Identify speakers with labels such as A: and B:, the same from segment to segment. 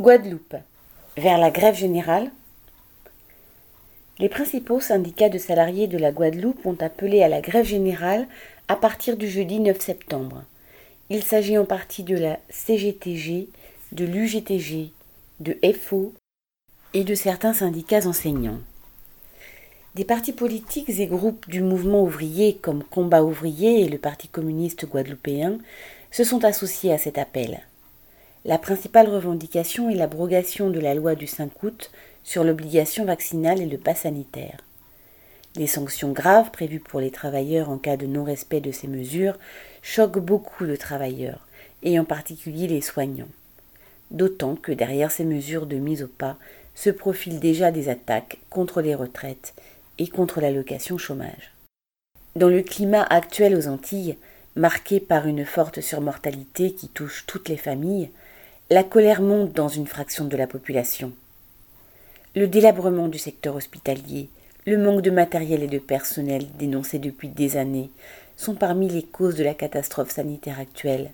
A: Guadeloupe. Vers la grève générale Les principaux syndicats de salariés de la Guadeloupe ont appelé à la grève générale à partir du jeudi 9 septembre. Il s'agit en partie de la CGTG, de l'UGTG, de FO et de certains syndicats enseignants. Des partis politiques et groupes du mouvement ouvrier comme Combat ouvrier et le Parti communiste guadeloupéen se sont associés à cet appel. La principale revendication est l'abrogation de la loi du 5 août sur l'obligation vaccinale et le pas sanitaire. Les sanctions graves prévues pour les travailleurs en cas de non-respect de ces mesures choquent beaucoup de travailleurs, et en particulier les soignants. D'autant que derrière ces mesures de mise au pas se profilent déjà des attaques contre les retraites et contre l'allocation chômage. Dans le climat actuel aux Antilles, marqué par une forte surmortalité qui touche toutes les familles, la colère monte dans une fraction de la population. Le délabrement du secteur hospitalier, le manque de matériel et de personnel dénoncés depuis des années sont parmi les causes de la catastrophe sanitaire actuelle.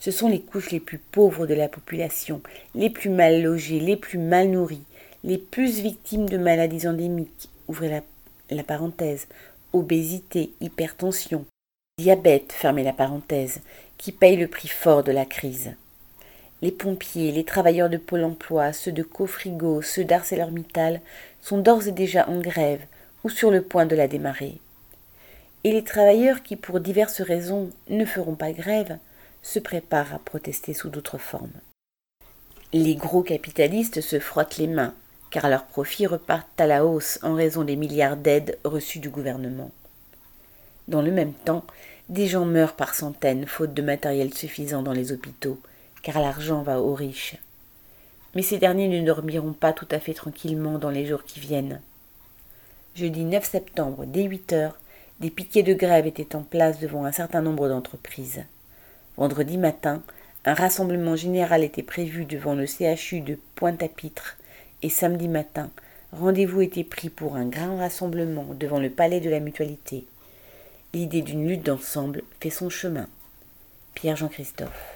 A: Ce sont les couches les plus pauvres de la population, les plus mal logées, les plus mal nourries, les plus victimes de maladies endémiques, ouvrez la, la parenthèse, obésité, hypertension, diabète, fermez la parenthèse, qui payent le prix fort de la crise. Les pompiers, les travailleurs de Pôle emploi, ceux de Cofrigo, ceux d'ArcelorMittal sont d'ores et déjà en grève ou sur le point de la démarrer. Et les travailleurs qui, pour diverses raisons, ne feront pas grève, se préparent à protester sous d'autres formes. Les gros capitalistes se frottent les mains, car leurs profits repartent à la hausse en raison des milliards d'aides reçues du gouvernement. Dans le même temps, des gens meurent par centaines faute de matériel suffisant dans les hôpitaux, car l'argent va aux riches. Mais ces derniers ne dormiront pas tout à fait tranquillement dans les jours qui viennent. Jeudi 9 septembre, dès 8 heures, des piquets de grève étaient en place devant un certain nombre d'entreprises. Vendredi matin, un rassemblement général était prévu devant le CHU de Pointe-à-Pitre et samedi matin, rendez-vous était pris pour un grand rassemblement devant le palais de la Mutualité. L'idée d'une lutte d'ensemble fait son chemin. Pierre Jean Christophe.